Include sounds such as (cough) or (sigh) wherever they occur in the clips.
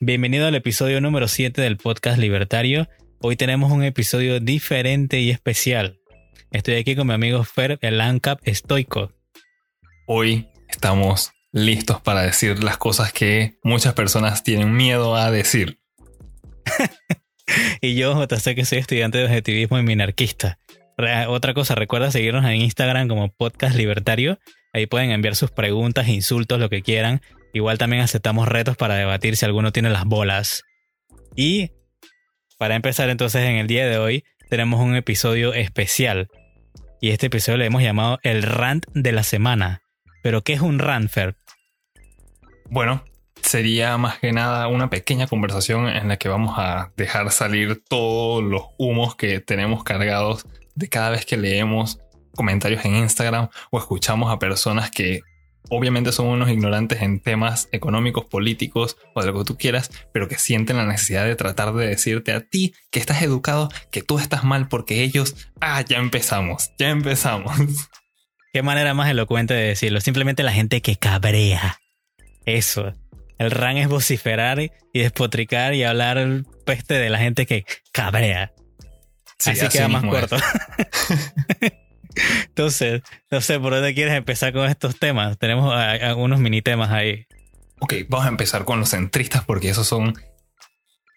Bienvenido al episodio número 7 del podcast Libertario. Hoy tenemos un episodio diferente y especial. Estoy aquí con mi amigo Fer, el ANCAP estoico. Hoy estamos listos para decir las cosas que muchas personas tienen miedo a decir. (laughs) y yo, JC, que soy estudiante de objetivismo y minarquista. Otra cosa, recuerda seguirnos en Instagram como Podcast Libertario. Ahí pueden enviar sus preguntas, insultos, lo que quieran. Igual también aceptamos retos para debatir si alguno tiene las bolas. Y para empezar entonces en el día de hoy tenemos un episodio especial. Y este episodio le hemos llamado el rant de la semana. Pero ¿qué es un rant, Fer? Bueno, sería más que nada una pequeña conversación en la que vamos a dejar salir todos los humos que tenemos cargados de cada vez que leemos comentarios en Instagram o escuchamos a personas que obviamente son unos ignorantes en temas económicos, políticos o de lo que tú quieras, pero que sienten la necesidad de tratar de decirte a ti que estás educado, que tú estás mal porque ellos, ah, ya empezamos, ya empezamos. (laughs) Qué manera más elocuente de decirlo, simplemente la gente que cabrea. Eso. El ran es vociferar y despotricar y hablar peste de la gente que cabrea. así, queda más corto. (laughs) Entonces, no sé por dónde quieres empezar con estos temas. Tenemos algunos mini temas ahí. Ok, vamos a empezar con los centristas porque esos son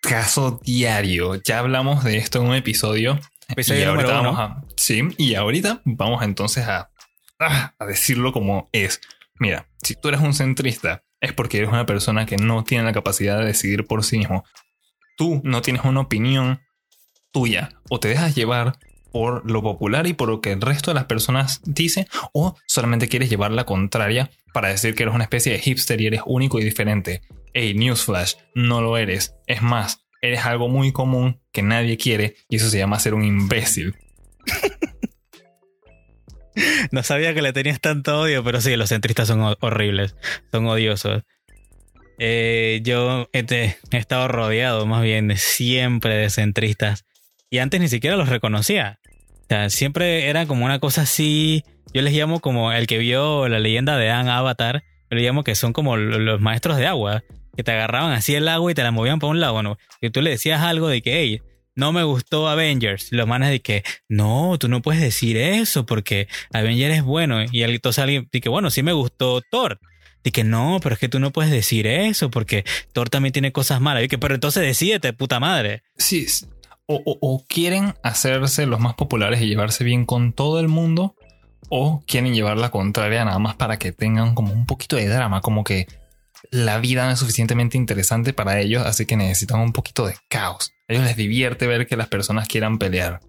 caso diario. Ya hablamos de esto en un episodio. Episodio y ahorita vamos a. Sí, y ahorita vamos entonces a, a decirlo como es. Mira, si tú eres un centrista, es porque eres una persona que no tiene la capacidad de decidir por sí mismo. Tú no tienes una opinión tuya o te dejas llevar por lo popular y por lo que el resto de las personas dice o solamente quieres llevar la contraria para decir que eres una especie de hipster y eres único y diferente. Hey, newsflash, no lo eres. Es más, eres algo muy común que nadie quiere y eso se llama ser un imbécil. (laughs) no sabía que le tenías tanto odio, pero sí, los centristas son horribles, son odiosos. Eh, yo he estado rodeado más bien siempre de centristas y antes ni siquiera los reconocía sea, siempre era como una cosa así. Yo les llamo como el que vio la leyenda de Anne Avatar. Yo les llamo que son como los maestros de agua. Que te agarraban así el agua y te la movían para un lado, ¿no? Y tú le decías algo de que, hey, no me gustó Avengers. Y los manes de que, no, tú no puedes decir eso porque Avengers es bueno. Y entonces alguien dice, bueno, sí me gustó Thor. Y que no, pero es que tú no puedes decir eso porque Thor también tiene cosas malas. Y que, pero entonces decídete, puta madre. Sí, o, quieren hacerse los más populares y llevarse bien con todo el mundo, o quieren llevar la contraria nada más para que tengan como un poquito de drama, como que la vida no es suficientemente interesante para ellos, así que necesitan un poquito de caos. A ellos les divierte ver que las personas quieran pelear.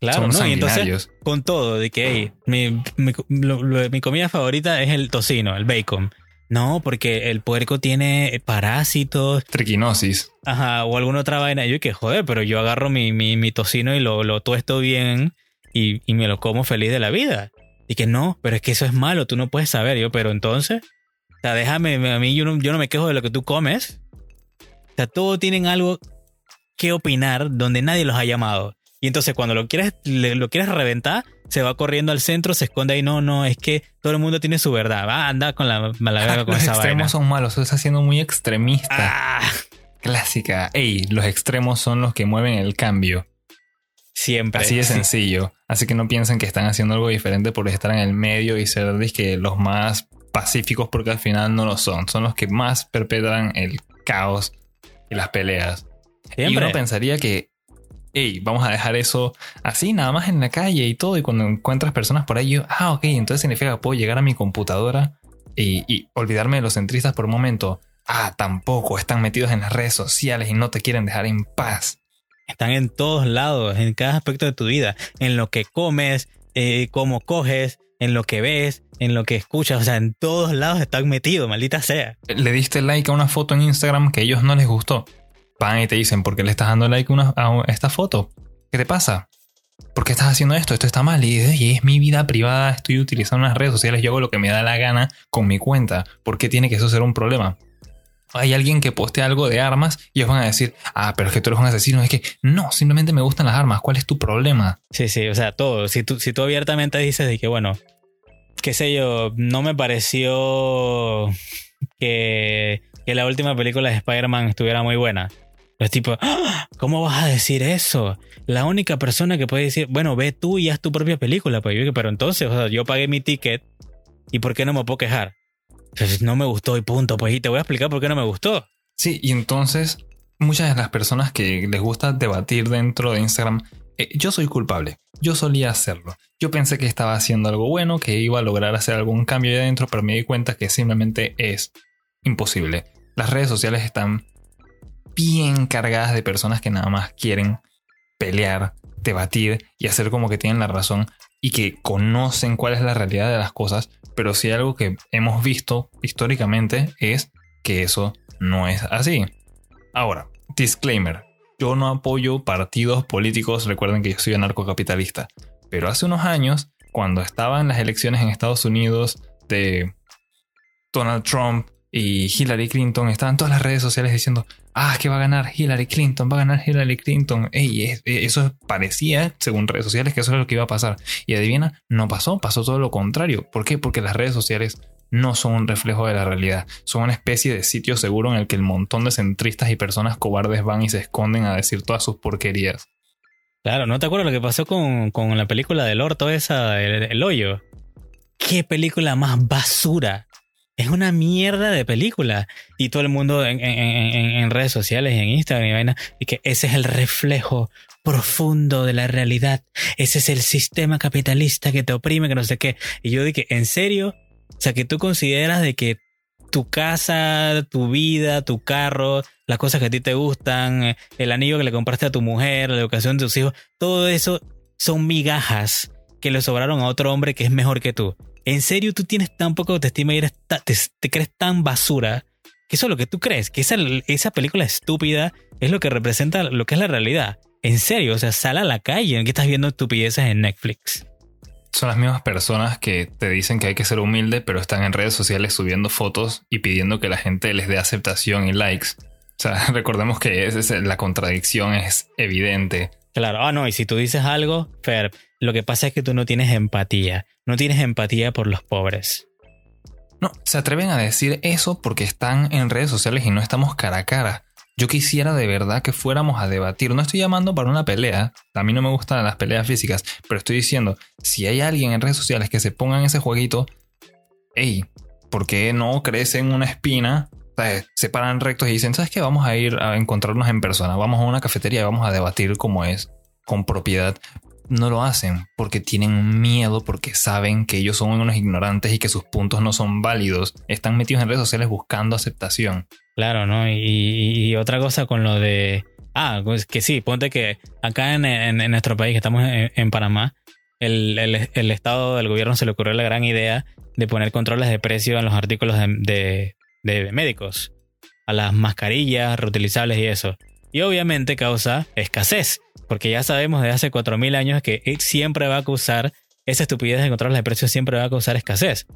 Claro, ¿no? Y entonces, con todo, de que mi, mi comida favorita es el tocino, el bacon. No, porque el puerco tiene parásitos. Triquinosis. Ajá, o alguna otra vaina. Yo que joder, pero yo agarro mi, mi, tocino y lo, lo tuesto bien y, y, me lo como feliz de la vida. Y que no, pero es que eso es malo, tú no puedes saber. Yo, pero entonces, o sea, déjame, a mí yo no, yo no me quejo de lo que tú comes. O sea, todos tienen algo que opinar donde nadie los ha llamado. Y entonces cuando lo quieres, lo quieres reventar, se va corriendo al centro, se esconde ahí. No, no, es que todo el mundo tiene su verdad. Va, anda con la mala (laughs) con Los extremos son malos, estás siendo muy extremista. Ah. Clásica. Ey, los extremos son los que mueven el cambio. Siempre. Así de sencillo. Así que no piensen que están haciendo algo diferente por estar en el medio y ser que los más pacíficos porque al final no lo son. Son los que más perpetran el caos y las peleas. Y uno pensaría que hey, vamos a dejar eso así, nada más en la calle y todo. Y cuando encuentras personas por ahí, yo, ah, ok, entonces significa que puedo llegar a mi computadora y, olvidarme de los centristas por un momento. Ah, tampoco, están metidos en las redes sociales y no te quieren dejar en paz. Están en todos lados, en cada aspecto de tu vida, en lo que comes, eh, cómo coges, en lo que ves, en lo que escuchas, o sea, en todos lados están metidos, maldita sea. Le diste like a una foto en Instagram que a ellos no les gustó van y te dicen, ¿por qué le estás dando like a esta foto? ¿Qué te pasa? ¿Por qué estás haciendo esto? Esto está mal. Y es mi vida privada, estoy utilizando unas redes sociales, yo hago lo que me da la gana con mi cuenta. ¿Por qué tiene que eso ser un problema? Hay alguien que poste algo de armas y ellos van a decir, ah, pero es que tú eres un asesino. Es que no, simplemente me gustan las armas. ¿Cuál es tu problema? Sí, sí, o sea, todo. Si tú, si tú abiertamente dices de que, bueno, qué sé yo, no me pareció que que la última película de Spider-Man estuviera muy buena. Es tipo, ¡Ah! ¿cómo vas a decir eso? La única persona que puede decir, bueno, ve tú y haz tu propia película. Pues yo, pero entonces, o sea, yo pagué mi ticket y ¿por qué no me puedo quejar? Pues no me gustó y punto. Pues y te voy a explicar por qué no me gustó. Sí, y entonces muchas de las personas que les gusta debatir dentro de Instagram, eh, yo soy culpable. Yo solía hacerlo. Yo pensé que estaba haciendo algo bueno, que iba a lograr hacer algún cambio ahí adentro, pero me di cuenta que simplemente es imposible. Las redes sociales están bien cargadas de personas que nada más quieren pelear, debatir y hacer como que tienen la razón y que conocen cuál es la realidad de las cosas, pero si algo que hemos visto históricamente es que eso no es así. Ahora, disclaimer, yo no apoyo partidos políticos, recuerden que yo soy anarcocapitalista, pero hace unos años, cuando estaban las elecciones en Estados Unidos de Donald Trump y Hillary Clinton, estaban todas las redes sociales diciendo, ah, que va a ganar Hillary Clinton, va a ganar Hillary Clinton. Ey, eso parecía, según redes sociales, que eso es lo que iba a pasar. Y adivina, no pasó, pasó todo lo contrario. ¿Por qué? Porque las redes sociales no son un reflejo de la realidad, son una especie de sitio seguro en el que el montón de centristas y personas cobardes van y se esconden a decir todas sus porquerías. Claro, ¿no te acuerdas lo que pasó con, la película del orto esa, el hoyo? ¿Qué película más basura? Es una mierda de película. Y todo el mundo en, redes sociales, en Instagram y vaina, y que ese es el reflejo profundo de la realidad. Ese es el sistema capitalista que te oprime, que no sé qué. Y yo dije, ¿en serio? O sea, que tú consideras de que tu casa, tu vida, tu carro, las cosas que a ti te gustan, el anillo que le compraste a tu mujer, la educación de tus hijos, todo eso son migajas que le sobraron a otro hombre que es mejor que tú. ¿En serio tú tienes tan poca autoestima y eres te, crees tan basura que eso es lo que tú crees? Que esa, esa película estúpida es lo que representa lo que es la realidad. En serio, o sea, sal a la calle, ¿en qué estás viendo estupideces en Netflix? Son las mismas personas que te dicen que hay que ser humilde, pero están en redes sociales subiendo fotos y pidiendo que la gente les dé aceptación y likes. O sea, (laughs) recordemos que es, la contradicción es evidente. Claro, ah, no, y si tú dices algo, Fer, lo que pasa es que tú no tienes empatía. No tienes empatía por los pobres. No, se atreven a decir eso porque están en redes sociales y no estamos cara a cara. Yo quisiera de verdad que fuéramos a debatir. No estoy llamando para una pelea. A mí no me gustan las peleas físicas. Pero estoy diciendo, si hay alguien en redes sociales que se ponga en ese jueguito, hey, ¿por qué no crecen una espina se paran rectos y dicen, ¿sabes qué? Vamos a ir a encontrarnos en persona, vamos a una cafetería y vamos a debatir cómo es, con propiedad. No lo hacen porque tienen miedo, porque saben que ellos son unos ignorantes y que sus puntos no son válidos. Están metidos en redes sociales buscando aceptación. Claro, ¿no? Y, otra cosa con lo de... Ah, pues que sí, ponte que acá en, nuestro país, que estamos en, Panamá, el, Estado del gobierno se le ocurrió la gran idea de poner controles de precio en los artículos de, de médicos, a las mascarillas reutilizables y eso. Y obviamente causa escasez, porque ya sabemos de hace 4.000 años que siempre va a causar, esa estupidez de controles de precios siempre va a causar escasez,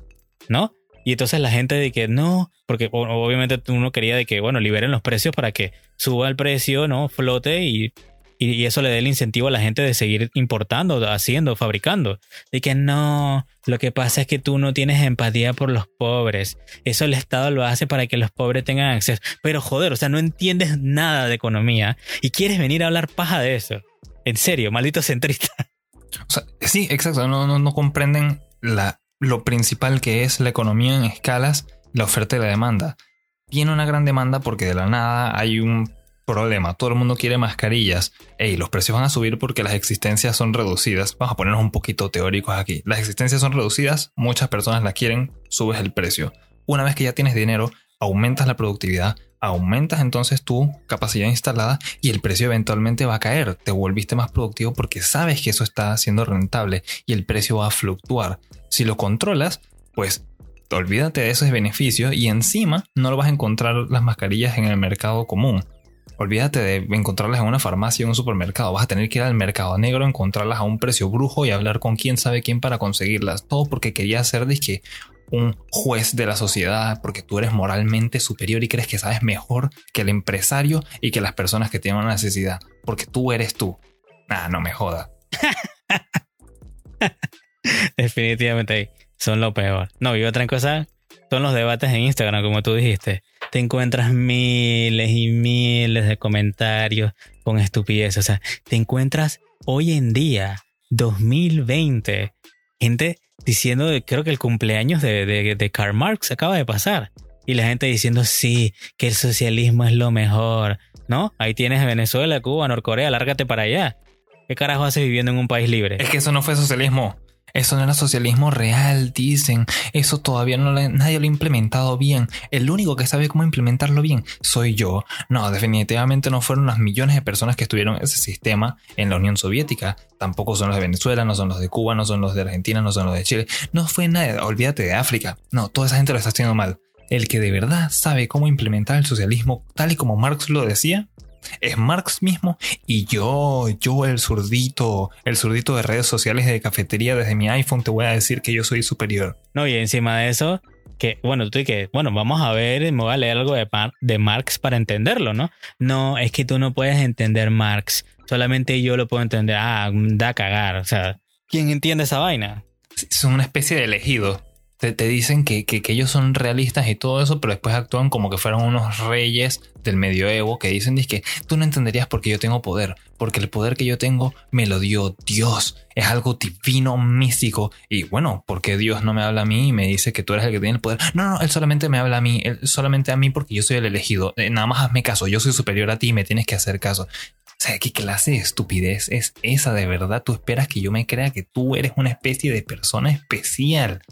¿no? Y entonces la gente de que no, porque obviamente uno quería de que, bueno, liberen los precios para que suba el precio, ¿no? Flote y y, eso le da el incentivo a la gente de seguir importando, haciendo, fabricando. De que no, lo que pasa es que tú no tienes empatía por los pobres. Eso el Estado lo hace para que los pobres tengan acceso. Pero joder, o sea, no entiendes nada de economía y quieres venir a hablar paja de eso. En serio, maldito centrista. (laughs) O sí, exacto. No, no, no comprenden la, lo principal que es la economía en escalas, la oferta y la demanda. Tiene una gran demanda porque de la nada hay un problema. Todo el mundo quiere mascarillas. Ey, los precios van a subir porque las existencias son reducidas. Vamos a ponernos un poquito teóricos aquí. Las existencias son reducidas, muchas personas las quieren, subes el precio. Una vez que ya tienes dinero, aumentas la productividad, aumentas entonces tu capacidad instalada y el precio eventualmente va a caer. Te volviste más productivo porque sabes que eso está siendo rentable y el precio va a fluctuar. Si lo controlas, pues olvídate de ese beneficio y encima no lo vas a encontrar las mascarillas en el mercado común. Olvídate de encontrarlas en una farmacia o en un supermercado. Vas a tener que ir al mercado negro, encontrarlas a un precio brujo y hablar con quién sabe quién para conseguirlas. Todo porque quería ser un juez de la sociedad, porque tú eres moralmente superior y crees que sabes mejor que el empresario y que las personas que tienen una necesidad. Porque tú eres tú. Ah, no me joda. (laughs) Definitivamente son lo peor. No, y otra cosa son los debates en Instagram, como tú dijiste. Te encuentras miles y miles de comentarios con estupidez. O sea, te encuentras hoy en día, 2020, gente diciendo, creo que el cumpleaños de, de, de Karl Marx acaba de pasar. Y la gente diciendo, sí, que el socialismo es lo mejor. ¿No? Ahí tienes Venezuela, Cuba, Norcorea, lárgate para allá. ¿Qué carajo haces viviendo en un país libre? Es que eso no fue socialismo. Eso no era socialismo real, dicen. Eso todavía no nadie lo ha implementado bien. El único que sabe cómo implementarlo bien soy yo. No, definitivamente no fueron las millones de personas que estuvieron en ese sistema en la Unión Soviética. Tampoco son los de Venezuela, no son los de Cuba, no son los de Argentina, no son los de Chile. No fue nadie. Olvídate de África. No, toda esa gente lo está haciendo mal. El que de verdad sabe cómo implementar el socialismo tal y como Marx lo decía, es Marx mismo y yo, yo el zurdito, el zurdito de redes sociales de cafetería desde mi iPhone te voy a decir que yo soy superior. No, y encima de eso, que, bueno, tú y que, bueno, vamos a ver, me voy a leer algo de, de Marx para entenderlo, ¿no? No, es que tú no puedes entender Marx, solamente yo lo puedo entender, ah, da a cagar, o sea, ¿quién entiende esa vaina? Son una especie de elegido te, dicen que, ellos son realistas y todo eso, pero después actúan como que fueron unos reyes del medioevo que dicen que tú no entenderías porque yo tengo poder, porque el poder que yo tengo me lo dio Dios, es algo divino, místico, y bueno, porque Dios no me habla a mí y me dice que tú eres el que tiene el poder. No, no, él solamente me habla a mí, él solamente a mí porque yo soy el elegido, eh, nada más hazme caso, yo soy superior a ti y me tienes que hacer caso. O sea, ¿qué clase de estupidez es esa de verdad? ¿Tú esperas que yo me crea que tú eres una especie de persona especial?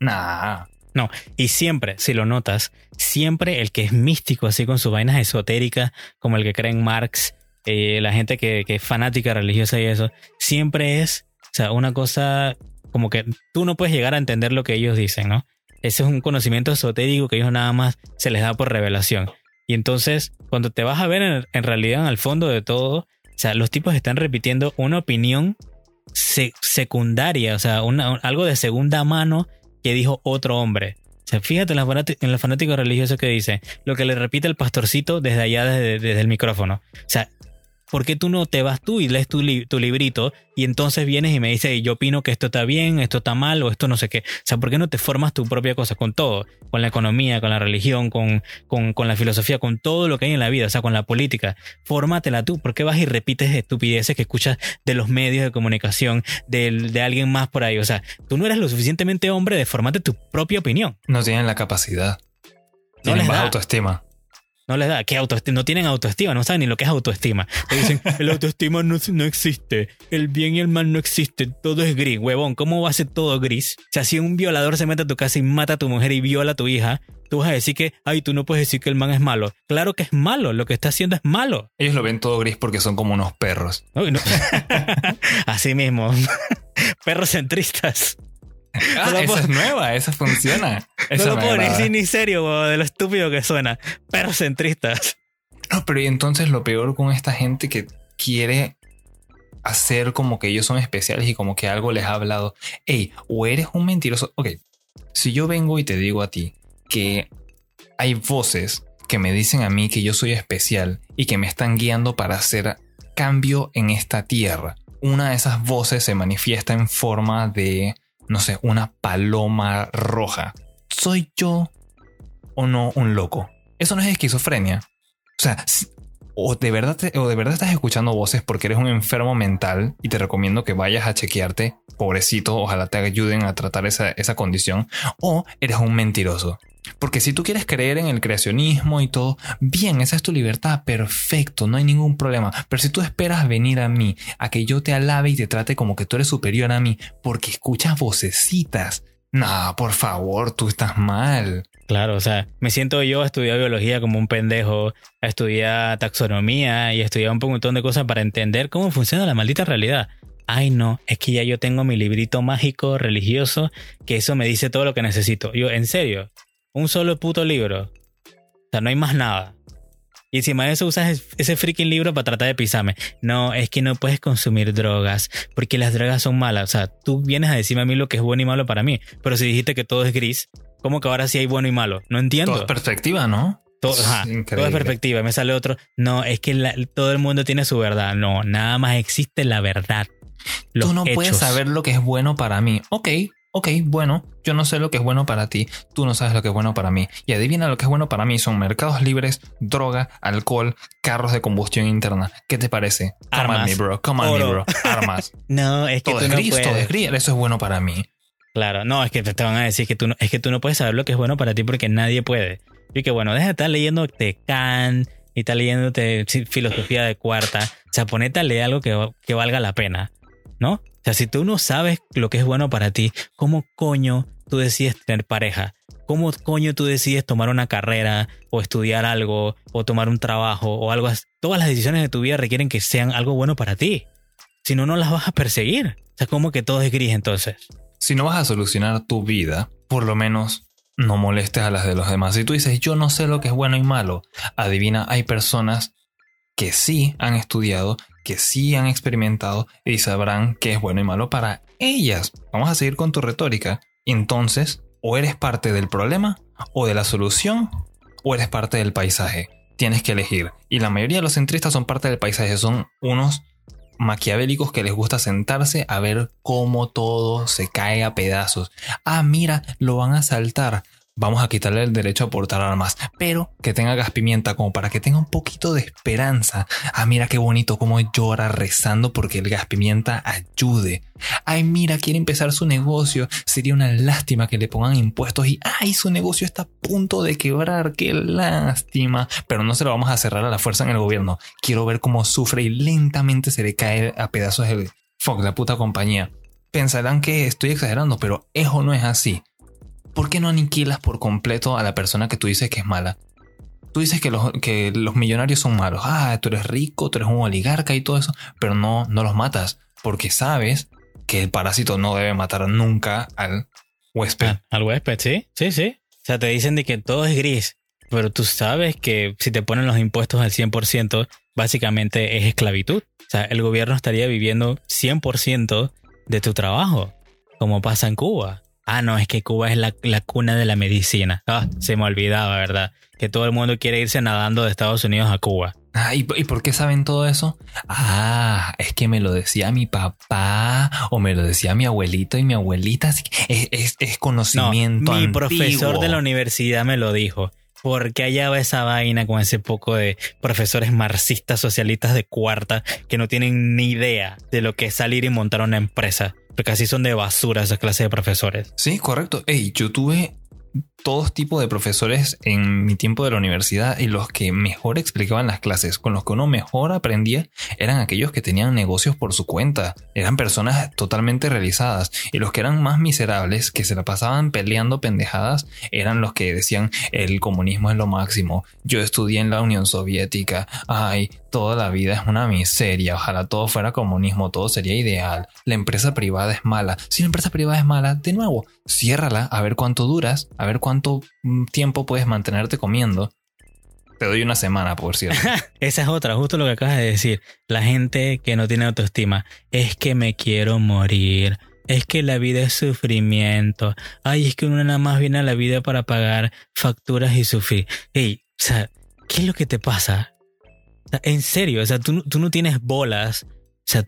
Nah. No, y siempre, si lo notas, siempre el que es místico, así con sus vainas esotéricas, como el que cree en Marx, eh, la gente que, es fanática religiosa y eso, siempre es, o sea, una cosa como que tú no puedes llegar a entender lo que ellos dicen, ¿no? Ese es un conocimiento esotérico que ellos nada más se les da por revelación. Y entonces, cuando te vas a ver en, realidad, en el fondo de todo, o sea, los tipos están repitiendo una opinión secundaria, o sea, algo de segunda mano que dijo otro hombre. O sea, fíjate en los fanáticos religiosos que dice lo que le repite el pastorcito desde allá, desde, desde el micrófono. O sea, ¿por qué tú no te vas tú y lees tu, tu librito y entonces vienes y me dices, yo opino que esto está bien, esto está mal o esto no sé qué? O sea, ¿por qué no te formas tu propia cosa con todo? Con la economía, con la religión, con, con, la filosofía, con todo lo que hay en la vida, o sea, con la política. Fórmatela tú. ¿Por qué vas y repites estupideces que escuchas de los medios de comunicación, de, de alguien más por ahí? O sea, tú no eres lo suficientemente hombre de formarte tu propia opinión. No tienen la capacidad. Tienen baja autoestima. No les da. ¿Qué autoestima? No tienen autoestima, no saben ni lo que es autoestima. Te dicen, (laughs) el autoestima no, no, existe, el bien y el mal no existen, todo es gris. Huevón, ¿cómo va a ser todo gris? O sea, si un violador se mete a tu casa y mata a tu mujer y viola a tu hija, tú vas a decir que, ay, tú no puedes decir que el man es malo. Claro que es malo, lo que está haciendo es malo. Ellos lo ven todo gris porque son como unos perros. (laughs) Así mismo. (laughs) perros centristas. Ah, esa es nueva, esa funciona. no lo puedo decir ni serio, de lo estúpido que suena. Pero centristas. No, pero y entonces lo peor con esta gente que quiere hacer como que ellos son especiales y como que algo les ha hablado. Ey, o eres un mentiroso. Ok, si yo vengo y te digo a ti que hay voces que me dicen a mí que yo soy especial y que me están guiando para hacer cambio en esta tierra. Una de esas voces se manifiesta en forma de no sé, una paloma roja. ¿Soy yo o no un loco? Eso no es esquizofrenia. O sea, o de verdad o de verdad estás escuchando voces porque eres un enfermo mental y te recomiendo que vayas a chequearte, pobrecito, ojalá te ayuden a tratar esa, esa condición, o eres un mentiroso. Porque si tú quieres creer en el creacionismo y todo, bien, esa es tu libertad, perfecto, no hay ningún problema. Pero si tú esperas venir a mí, a que yo te alabe y te trate como que tú eres superior a mí, porque escuchas vocecitas, no, por favor, tú estás mal. Claro, o sea, me siento yo a estudiar biología como un pendejo, a estudiar taxonomía y a estudiar un montón de cosas para entender cómo funciona la maldita realidad. Ay, no, es que ya yo tengo mi librito mágico religioso que eso me dice todo lo que necesito. Yo, en serio, un solo puto libro. O sea, no hay más nada. Y encima de eso usas ese freaking libro para tratar de pisarme. No, es que no puedes consumir drogas porque las drogas son malas. O sea, tú vienes a decirme a mí lo que es bueno y malo para mí. Pero si dijiste que todo es gris, ¿cómo que ahora sí hay bueno y malo? No entiendo. Todo es perspectiva, ¿no? Todo, es perspectiva. Me sale otro. No, es que todo el mundo tiene su verdad. No, nada más existe la verdad. tú no puedes saber lo que es bueno para mí. Ok, ok, bueno, yo no sé lo que es bueno para ti, tú no sabes lo que es bueno para mí. Y adivina lo que es bueno para mí son mercados libres, droga, alcohol, carros de combustión interna. ¿Qué te parece? Come Armas. at me, bro. Come at me, Oro. bro. Armas. (laughs) No, es que todo tú es no gris, todo es gris. Eso es bueno para mí. Claro, no, es que te te van a decir que tú no, es que tú no puedes saber lo que es bueno para ti porque nadie puede. Y que bueno, deja de estar leyéndote Kant y estar leyéndote filosofía de cuarta. O sea, ponete a leer algo que, que valga la pena, ¿no? O sea, si tú no sabes lo que es bueno para ti, ¿cómo coño tú decides tener pareja? ¿Cómo coño tú decides tomar una carrera o estudiar algo o tomar un trabajo o algo así? Todas las decisiones de tu vida requieren que sean algo bueno para ti. Si no, no las vas a perseguir. O sea, como que todo es gris entonces. Si no vas a solucionar tu vida, por lo menos no molestes a las de los demás. Si tú dices, yo no sé lo que es bueno y malo, adivina, hay personas que sí han estudiado, que sí han experimentado y sabrán qué es bueno y malo para ellas. Vamos a seguir con tu retórica. Entonces, o eres parte del problema, o de la solución, o eres parte del paisaje. Tienes que elegir. Y la mayoría de los centristas son parte del paisaje, son unos maquiavélicos que les gusta sentarse a ver cómo todo se cae a pedazos. Ah, mira, lo van a saltar. Vamos a quitarle el derecho a portar armas, pero que tenga gas pimienta como para que tenga un poquito de esperanza. Ah, mira qué bonito cómo llora rezando porque el gas pimienta ayude. Ay, mira, quiere empezar su negocio. Sería una lástima que le pongan impuestos y ay, su negocio está a punto de quebrar. Qué lástima. Pero no se lo vamos a cerrar a la fuerza en el gobierno. Quiero ver cómo sufre y lentamente se le cae a pedazos el fuck, la puta compañía. Pensarán que estoy exagerando, pero eso no es así. ¿Por qué no aniquilas por completo a la persona que tú dices que es mala? Tú dices que los, que los millonarios son malos. Ah, tú eres rico, tú eres un oligarca y todo eso, pero no, no los matas porque sabes que el parásito no debe matar nunca al huésped. Ah, al huésped, sí, sí, sí. O sea, te dicen de que todo es gris, pero tú sabes que si te ponen los impuestos al 100%, básicamente es esclavitud. O sea, el gobierno estaría viviendo 100% de tu trabajo, como pasa en Cuba. Ah, no, es que Cuba es la, la cuna de la medicina. Ah, se me olvidaba, ¿verdad? Que todo el mundo quiere irse nadando de Estados Unidos a Cuba. Ah, ¿y, y por qué saben todo eso? Ah, es que me lo decía mi papá o me lo decía mi abuelito y mi abuelita. así que Es, es- es No, conocimiento. mi antiguo. profesor de la universidad me lo dijo. Porque allá va esa vaina con ese poco de profesores marxistas socialistas de cuarta que no tienen ni idea de lo que es salir y montar una empresa. Porque así son de basura esas clases de profesores. Sí, correcto. Ey, yo tuve todos tipos de profesores en mi tiempo de la universidad y los que mejor explicaban las clases, con los que uno mejor aprendía, eran aquellos que tenían negocios por su cuenta. Eran personas totalmente realizadas. Y los que eran más miserables, que se la pasaban peleando pendejadas, eran los que decían el comunismo es lo máximo. Yo estudié en la Unión Soviética. Ay, toda la vida es una miseria. Ojalá todo fuera comunismo, todo sería ideal. La empresa privada es mala. Si la empresa privada es mala, de nuevo, ciérrala a ver cuánto duras, a ver cuánto mm, tiempo puedes mantenerte comiendo. Te doy una semana, por cierto. (laughs) Esa es otra, justo lo que acabas de decir. La gente que no tiene autoestima. Es que me quiero morir. Es que la vida es sufrimiento. Ay, es que uno nada más viene a la vida para pagar facturas y sufrir. Ey, o sea, ¿qué es lo que te pasa? En serio, o sea, tú, tú no tienes bolas.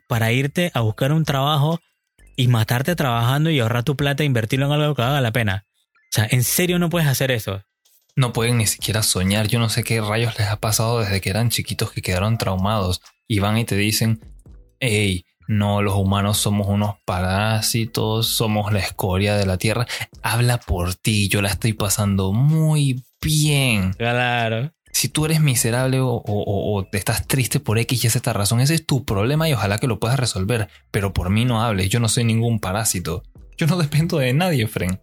Para irte a buscar un trabajo y matarte trabajando y ahorrar tu plata e invertirlo en algo que valga la pena. Sea, en serio no puedes hacer eso. No pueden ni siquiera soñar. Yo no sé qué rayos les ha pasado desde que eran chiquitos que quedaron traumados. Y van y te dicen, hey, no, los humanos somos unos parásitos, somos la escoria de la Tierra. Habla por ti, yo la estoy pasando muy bien. Claro. Si tú eres miserable o, o- o- estás triste por X y Z razón, ese es tu problema y ojalá que lo puedas resolver. Pero por mí no hables, yo no soy ningún parásito. Yo no dependo de nadie, Fren.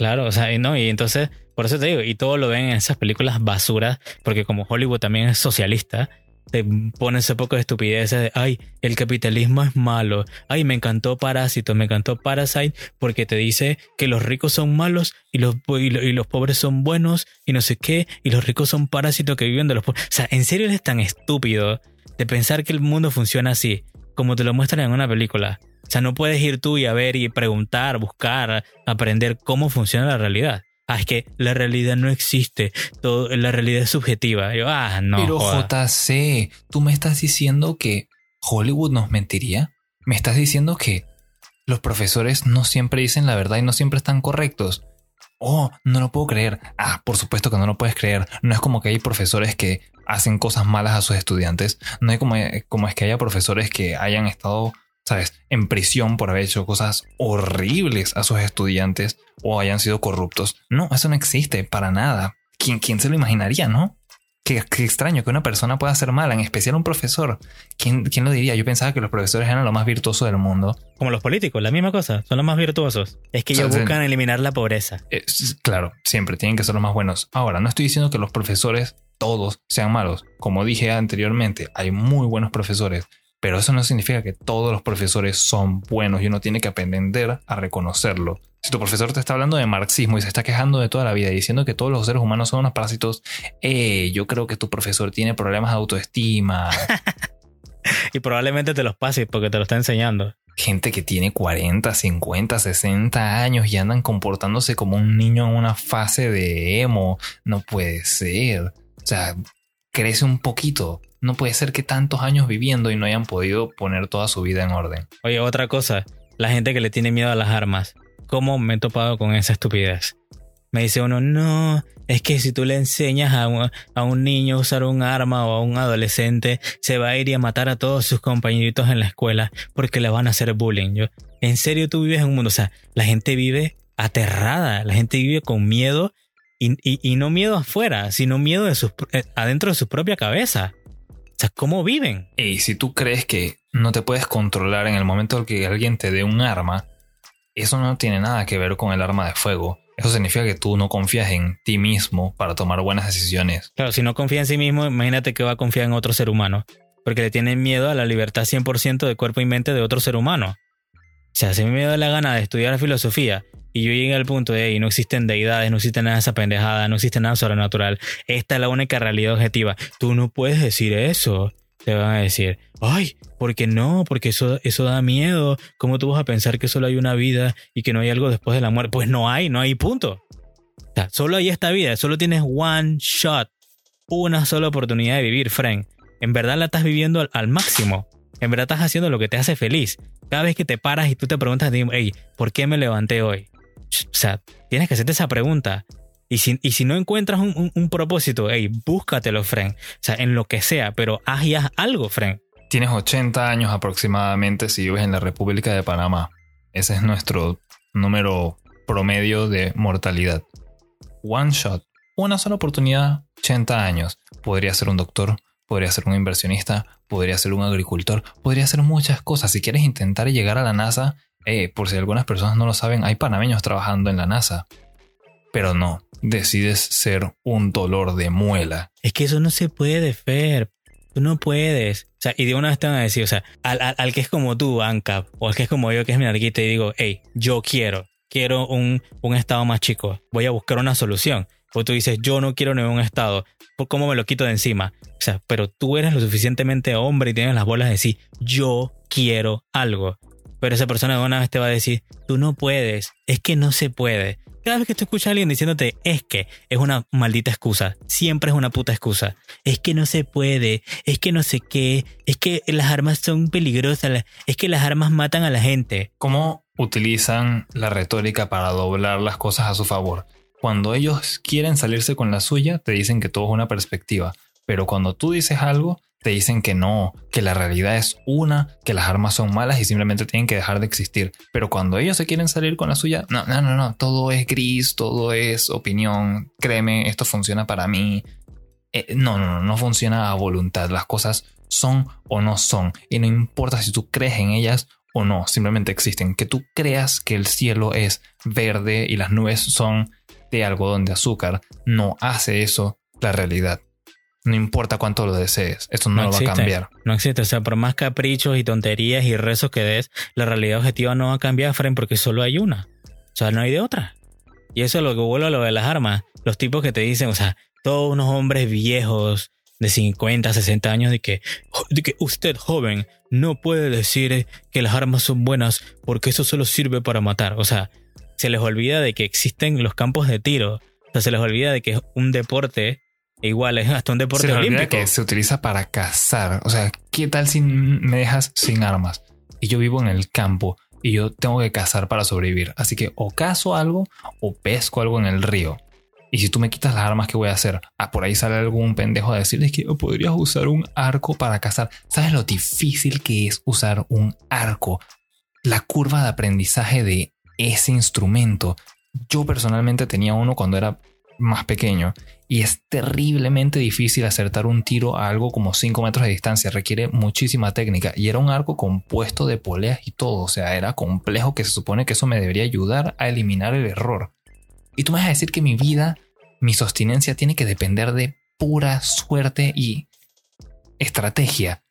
Claro, o sea, y no, y entonces, por eso te digo, y todo lo ven en esas películas basuras, porque como Hollywood también es socialista, te ponen ese poco de estupideces de, ay, el capitalismo es malo, ay, me encantó Parásito, me encantó Parasite, porque te dice que los ricos son malos y los, y lo- y los pobres son buenos y no sé qué, y los ricos son parásitos que viven de los pobres. O sea, ¿en serio eres tan estúpido de pensar que el mundo funciona así, como te lo muestran en una película? O sea, no puedes ir tú y a ver y preguntar, buscar, aprender cómo funciona la realidad. Ah, es que la realidad no existe. Todo, la realidad es subjetiva. Yo, ah, no. Pero joda. JC, tú me estás diciendo que Hollywood nos mentiría. Me estás diciendo que los profesores no siempre dicen la verdad y no siempre están correctos. Oh, no lo puedo creer. Ah, por supuesto que no lo puedes creer. No es como que hay profesores que hacen cosas malas a sus estudiantes. No es como, como es que haya profesores que hayan estado, sabes, en prisión por haber hecho cosas horribles a sus estudiantes o hayan sido corruptos. No, eso no existe para nada. ¿Quién, quién se lo imaginaría, no? Qué, extraño que una persona pueda ser mala, en especial un profesor. ¿Quién, ¿Quién, lo diría? Yo pensaba que los profesores eran lo más virtuoso del mundo. Como los políticos, la misma cosa, son los más virtuosos. Es que ellos buscan eliminar la pobreza. claro, siempre tienen que ser los más buenos. Ahora, no estoy diciendo que los profesores todos sean malos. Como dije anteriormente, hay muy buenos profesores, pero eso no significa que todos los profesores son buenos y uno tiene que aprender a reconocerlo. Si tu profesor te está hablando de marxismo y se está quejando de toda la vida diciendo que todos los seres humanos son unos parásitos, eh, yo creo que tu profesor tiene problemas de autoestima. (laughs) y probablemente te los pases porque te lo está enseñando. Gente que tiene 40, 50, 60 años y andan comportándose como un niño en una fase de emo. No puede ser. O sea, crece un poquito. No puede ser que tantos años viviendo y no hayan podido poner toda su vida en orden. Oye, otra cosa, la gente que le tiene miedo a las armas. ¿Cómo me he topado con esa estupidez? Me dice uno, no, es que si tú le enseñas a un, niño a usar un arma o a un adolescente, se va a ir y a matar a todos sus compañeritos en la escuela porque le van a hacer bullying. Yo, en serio tú vives en un mundo, o sea, la gente vive aterrada, la gente vive con miedo y, y no miedo afuera, sino miedo de sus, eh, adentro de su propia cabeza sea, ¿cómo viven? Y si tú crees que no te puedes controlar en el momento en que alguien te dé un arma, eso no tiene nada que ver con el arma de fuego. Eso significa que tú no confías en ti mismo para tomar buenas decisiones. Claro, si no confía en sí mismo, imagínate que va a confiar en otro ser humano. Porque le tienen miedo a la libertad 100% de cuerpo y mente de otro ser humano. O sea, si me da la gana de estudiar filosofía y yo llegué al punto de, ahí no existen deidades, no existe nada de esa pendejada, no existe nada sobrenatural, esta es la única realidad objetiva. Tú no puedes decir eso. Te van a decir, ay, ¿por qué no? Porque eso, eso da miedo. ¿Cómo tú vas a pensar que solo hay una vida y que no hay algo después de la muerte? Pues no hay, no hay punto. O sea, solo hay esta vida, solo tienes one shot, una sola oportunidad de vivir, friend. En verdad la estás viviendo al, al máximo. En verdad estás haciendo lo que te hace feliz. Cada vez que te paras y tú te preguntas, hey, ¿por qué me levanté hoy? O sea, tienes que hacerte esa pregunta. Y si, y si no encuentras un, propósito, hey, búscatelo, friend. O sea, en lo que sea, pero haz y haz algo, friend. Tienes 80 años aproximadamente si vives en la República de Panamá. Ese es nuestro número promedio de mortalidad. One shot, una sola oportunidad, 80 años. Podría ser un doctor, podría ser un inversionista, podría ser un agricultor, podría ser muchas cosas. Si quieres intentar llegar a la NASA, eh, por si algunas personas no lo saben, hay panameños trabajando en la NASA. Pero no, decides ser un dolor de muela. Es que eso no se puede, Fer. Tú no puedes. O sea, y de una vez te van a decir, o sea, al, que es como tú, ANCAP, o al que es como yo, que es minarquista, y digo, hey, yo quiero, quiero un, un estado más chico. Voy a buscar una solución. O tú dices, yo no quiero ningún estado. ¿Cómo me lo quito de encima? O sea, pero tú eres lo suficientemente hombre y tienes las bolas de decir, yo quiero algo. Pero esa persona de una vez te va a decir, tú no puedes, es que no se puede. Cada vez que tú escuchas a alguien diciéndote es que, es una maldita excusa. Siempre es una puta excusa. Es que no se puede, es que no sé qué, es que las armas son peligrosas, es que las armas matan a la gente. ¿Cómo utilizan la retórica para doblar las cosas a su favor? Cuando ellos quieren salirse con la suya, te dicen que todo es una perspectiva. Pero cuando tú dices algo, te dicen que no, que la realidad es una, que las armas son malas y simplemente tienen que dejar de existir. Pero cuando ellos se quieren salir con la suya, no, no, no, no, todo es gris, todo es opinión, créeme, esto funciona para mí. Eh, no, no, no, no funciona a voluntad, las cosas son o no son. Y no importa si tú crees en ellas o no, simplemente existen. Que tú creas que el cielo es verde y las nubes son de algodón de azúcar, no hace eso la realidad. No importa cuánto lo desees, esto no, lo va a cambiar. No existe, o sea, por más caprichos y tonterías y rezos que des, la realidad objetiva no va a cambiar, Fren, porque solo hay una. O sea, no hay de otra. Y eso es lo que vuelve a lo de las armas. Los tipos que te dicen, o sea, todos unos hombres viejos de 50, 60 años de que, de que usted joven no puede decir que las armas son buenas porque eso solo sirve para matar. O sea, se les olvida de que existen los campos de tiro. O sea, se les olvida de que es un deporte Igual, es hasta un deporte se olímpico. que se utiliza para cazar. O sea, ¿qué tal si me dejas sin armas? Y yo vivo en el campo y yo tengo que cazar para sobrevivir. Así que o cazo algo o pesco algo en el río. Y si tú me quitas las armas, ¿qué voy a hacer? Ah, por ahí sale algún pendejo a decirles que podrías usar un arco para cazar. ¿Sabes lo difícil que es usar un arco? La curva de aprendizaje de ese instrumento. Yo personalmente tenía uno cuando era más pequeño y es terriblemente difícil acertar un tiro a algo como 5 metros de distancia, requiere muchísima técnica y era un arco compuesto de poleas y todo, o sea, era complejo que se supone que eso me debería ayudar a eliminar el error. Y tú me vas a decir que mi vida, mi sostinencia tiene que depender de pura suerte y estrategia,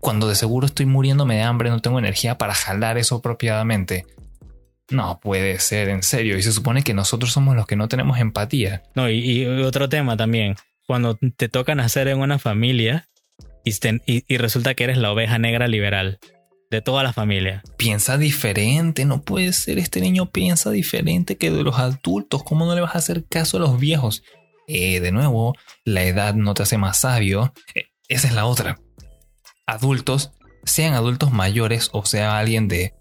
cuando de seguro estoy muriéndome de hambre, no tengo energía para jalar eso apropiadamente. No puede ser, en serio. Y se supone que nosotros somos los que no tenemos empatía. No, y, otro tema también. Cuando te toca nacer en una familia y, resulta que eres la oveja negra liberal de toda la familia. Piensa diferente, no puede ser. Este niño piensa diferente que de los adultos. ¿Cómo no le vas a hacer caso a los viejos? Eh, de nuevo, la edad no te hace más sabio. Eh, esa es la otra. Adultos, sean adultos mayores o sea alguien de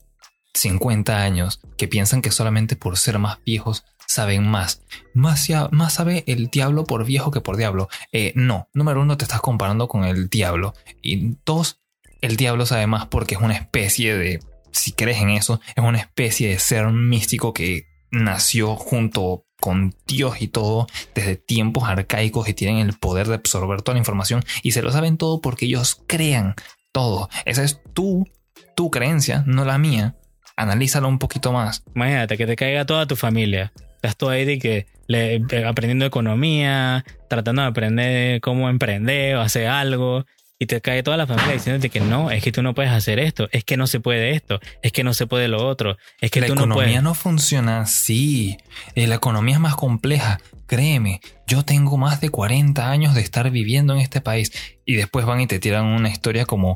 50 años que piensan que solamente por ser más viejos saben más. Más, más sabe el diablo por viejo que por diablo. Eh, no, número uno te estás comparando con el diablo. Y dos, el diablo sabe más porque es una especie de, si crees en eso, es una especie de ser místico que nació junto con Dios y todo desde tiempos arcaicos y tienen el poder de absorber toda la información y se lo saben todo porque ellos crean todo. Esa es tu, tu creencia, no la mía analízalo un poquito más. Imagínate que te caiga toda tu familia. Estás tú ahí de que le, aprendiendo economía, tratando de aprender cómo emprender o hacer algo. Y te cae toda la familia diciéndote que no, es que tú no puedes hacer esto, es que no se puede esto, es que no se puede lo otro, es que la tú no puedes. Economía no funciona así. Eh, la economía es más compleja. Créeme, yo tengo más de 40 años de estar viviendo en este país y después van y te tiran una historia como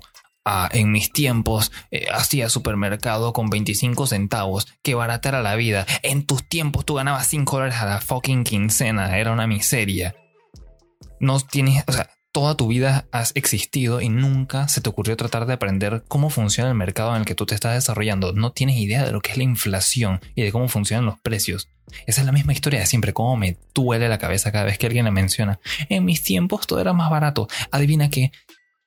En mis tiempos eh, hacía supermercado con 25 centavos, que barata era la vida. En tus tiempos tú ganabas 5 dólares a la fucking quincena, era una miseria. No tienes, o sea, toda tu vida has existido y nunca se te ocurrió tratar de aprender cómo funciona el mercado en el que tú te estás desarrollando. No tienes idea de lo que es la inflación y de cómo funcionan los precios. Esa es la misma historia de siempre, cómo me duele la cabeza cada vez que alguien la menciona. En mis tiempos todo era más barato. Adivina que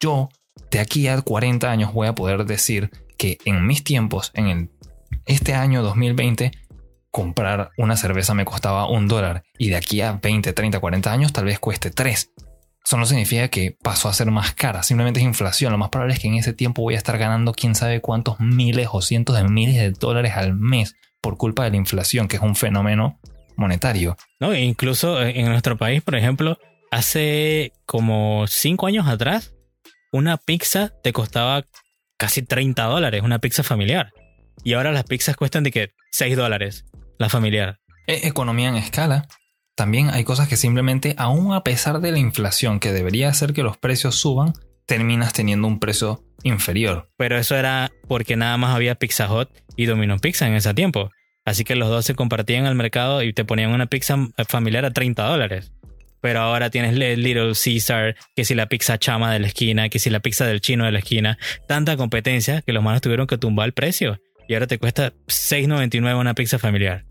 yo de aquí a 40 años voy a poder decir que en mis tiempos, en este año 2020, comprar una cerveza me costaba un dólar y de aquí a 20, 30, 40 años tal vez cueste 3. Eso no significa que pasó a ser más cara, simplemente es inflación. Lo más probable es que en ese tiempo voy a estar ganando quién sabe cuántos miles o cientos de miles de dólares al mes por culpa de la inflación, que es un fenómeno monetario. No, incluso en nuestro país, por ejemplo, hace como 5 años atrás, una pizza te costaba casi 30 dólares, una pizza familiar. Y ahora las pizzas cuestan de que 6 dólares, la familiar. E, economía en escala. También hay cosas que simplemente, aún a pesar de la inflación que debería hacer que los precios suban, terminas teniendo un precio inferior. Pero eso era porque nada más había Pizza Hut y Domino Pizza en ese tiempo. Así que los dos se compartían al mercado y te ponían una pizza familiar a 30 dólares pero ahora tienes Little Caesar, que si la pizza chama de la esquina, que si la pizza del chino de la esquina, tanta competencia que los manos tuvieron que tumbar el precio y ahora te cuesta 6.99 una pizza familiar.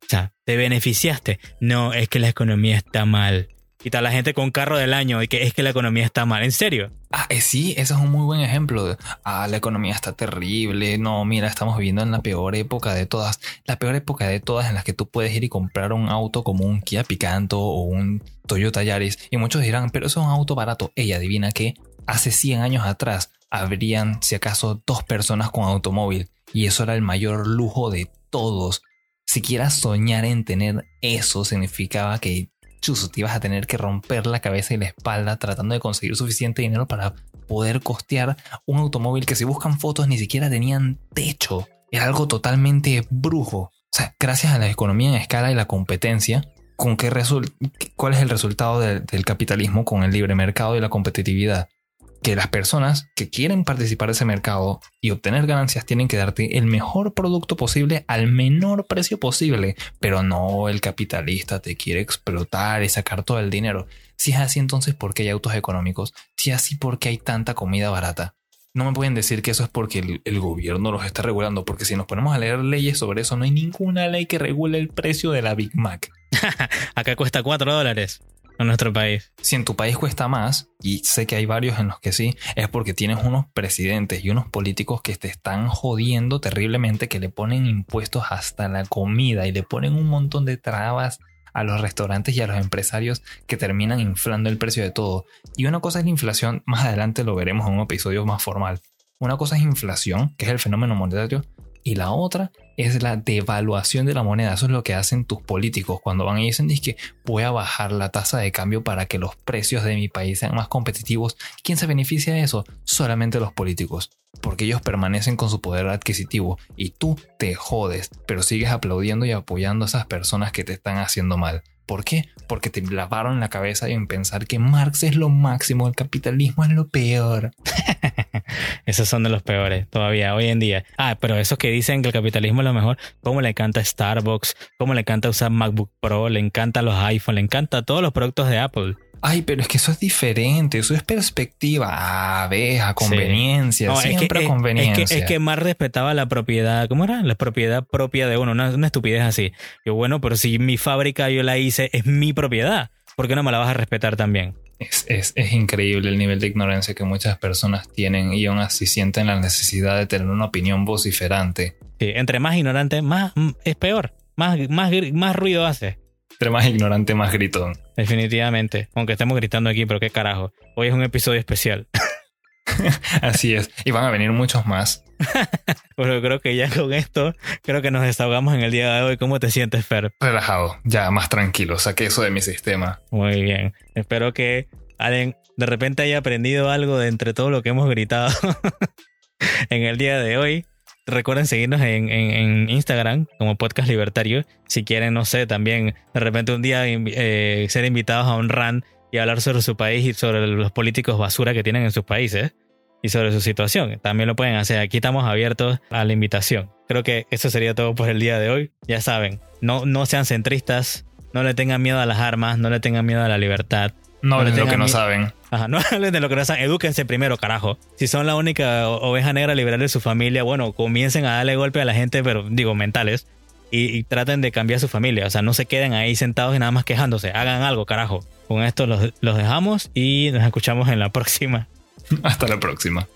O sea, ¿te beneficiaste? No, es que la economía está mal. Y tal la gente con carro del año y que es que la economía está mal. ¿En serio? Ah, eh, sí, ese es un muy buen ejemplo. Ah, la economía está terrible. No, mira, estamos viviendo en la peor época de todas. La peor época de todas en las que tú puedes ir y comprar un auto como un Kia Picanto o un Toyota Yaris. Y muchos dirán, pero eso es un auto barato. Ella adivina que hace 100 años atrás habrían, si acaso, dos personas con automóvil. Y eso era el mayor lujo de todos. Siquiera soñar en tener eso significaba que chuzo, te ibas a tener que romper la cabeza y la espalda tratando de conseguir suficiente dinero para poder costear un automóvil que si buscan fotos ni siquiera tenían techo. Era algo totalmente brujo. O sea, gracias a la economía en escala y la competencia, ¿con qué ¿cuál es el resultado del capitalismo con el libre mercado y la competitividad? Que las personas que quieren participar de ese mercado y obtener ganancias tienen que darte el mejor producto posible al menor precio posible, pero no el capitalista te quiere explotar y sacar todo el dinero. Si es así, entonces ¿por qué hay autos económicos? Si es así, ¿por qué hay tanta comida barata? no me pueden decir que eso es porque el, gobierno los está regulando, porque si nos ponemos a leer leyes sobre eso, no hay ninguna ley que regule el precio de la Big Mac. (laughs) Acá cuesta 4 dólares en nuestro país. Si en tu país cuesta más, y sé que hay varios en los que sí, es porque tienes unos presidentes y unos políticos que te están jodiendo terriblemente, que le ponen impuestos hasta la comida y le ponen un montón de trabas a los restaurantes y a los empresarios que terminan inflando el precio de todo. Y una cosa es la inflación, más adelante lo veremos en un episodio más formal. Una cosa es inflación, que es el fenómeno monetario, y la otra es la devaluación de la moneda. Eso es lo que hacen tus políticos cuando van y dicen que voy a bajar la tasa de cambio para que los precios de mi país sean más competitivos. ¿Quién se beneficia de eso? Solamente los políticos. Porque ellos permanecen con su poder adquisitivo y tú te jodes, pero sigues aplaudiendo y apoyando a esas personas que te están haciendo mal. ¿Por qué? Porque te lavaron la cabeza en pensar que Marx es lo máximo, el capitalismo es lo peor. (laughs) Esos son de los peores todavía hoy en día. Ah, pero esos que dicen que el capitalismo es lo mejor, ¿cómo le encanta Starbucks? ¿Cómo le encanta usar MacBook Pro? Le encanta los iPhone, le encanta todos los productos de Apple. Ay, pero es que eso es diferente, eso es perspectiva. Ah, ves, a conveniencia, siempre es que, conveniencia. Es que, es que más respetaba la propiedad, ¿cómo era? La propiedad propia de uno, una, una estupidez así. Yo, bueno, pero si mi fábrica yo la hice, es mi propiedad. ¿Por qué no me la vas a respetar también? Es, es, es, increíble el nivel de ignorancia que muchas personas tienen y aún así sienten la necesidad de tener una opinión vociferante. Sí, entre más ignorante, más es peor. Más, más, más ruido hace. Entre más ignorante, más gritón. Definitivamente. Aunque estemos gritando aquí, pero qué carajo. Hoy es un episodio especial. (laughs) Así es. Y van a venir muchos más. (laughs) Pero creo que ya con esto, creo que nos desahogamos en el día de hoy. ¿Cómo te sientes, Fer? Relajado, ya más tranquilo. Saqué eso de mi sistema. Muy bien. Espero que Allen de repente haya aprendido algo de entre todo lo que hemos gritado (laughs) en el día de hoy. Recuerden seguirnos en, en, en, Instagram como Podcast Libertario. Si quieren, no sé, también de repente un día eh, ser invitados a un run y hablar sobre su país y sobre los políticos basura que tienen en sus países y sobre su situación. También lo pueden hacer. Aquí estamos abiertos a la invitación. Creo que eso sería todo por el día de hoy. Ya saben, no, no sean centristas, no le tengan miedo a las armas, no le tengan miedo a la libertad. No hablen de lo que no saben. Ajá, no (laughs) hablen de lo que no saben. Edúquense primero, carajo. Si son la única oveja negra liberal de su familia, bueno, comiencen a darle golpe a la gente, pero digo, mentales. Y, y, traten de cambiar su familia. O sea, no se queden ahí sentados y nada más quejándose. Hagan algo, carajo. Con esto los, los dejamos y nos escuchamos en la próxima. (laughs) Hasta la próxima.